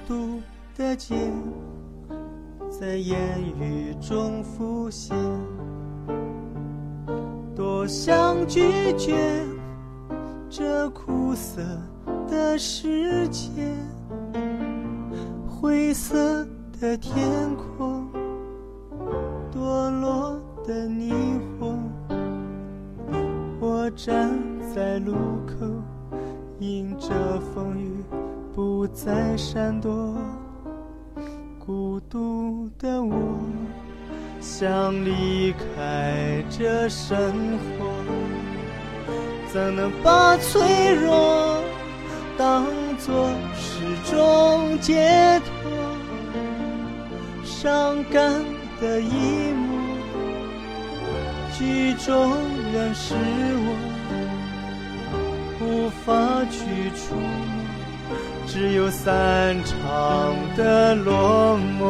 孤独的街，在烟雨中浮现，多想拒绝这苦涩的世界。灰色的天空，堕落的霓虹，我站在路口，迎着风雨。不再闪躲，孤独的我想离开这生活，怎能把脆弱当作是种解脱？伤感的一幕，剧中人是我，无法去触摸。只有散场的落寞，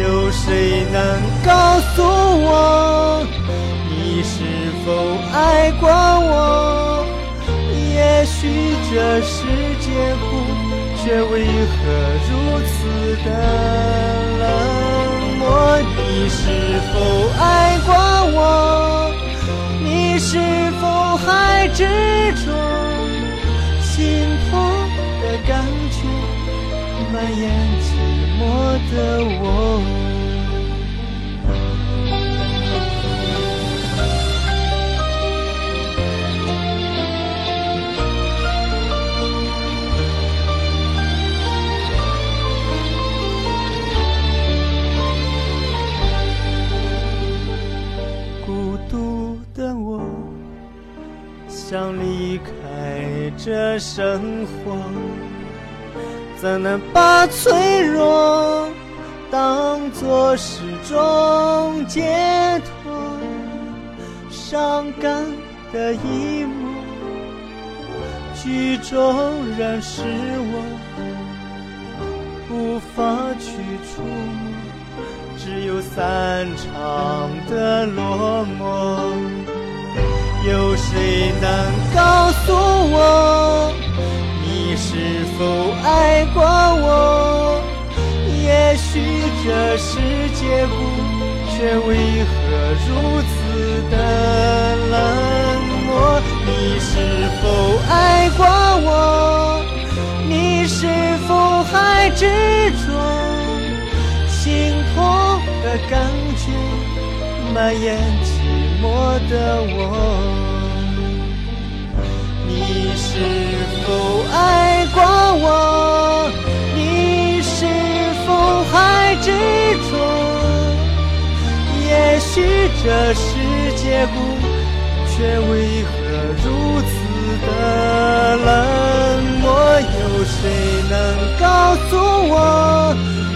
有谁能告诉我，你是否爱过我？也许这世界不，却为何如此的冷漠？你是否爱过蔓延寂寞的我，孤独的我，想离开。这生活怎能把脆弱当作是种解脱？伤感的一幕，剧中人是我，无法去触摸，只有散场的落寞。有谁能告诉我，这世界不，却为何如此的冷漠？你是否爱过我？你是否还执着？心痛的感觉蔓延寂寞的我。你是否爱过我？这世界不，却为何如此的冷漠？有谁能告诉我？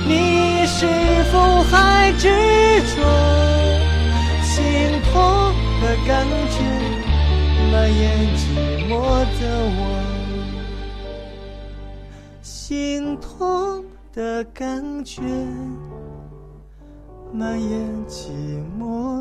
你是否还执着？心痛的感觉蔓延。我的我，心痛的感觉蔓延寂寞。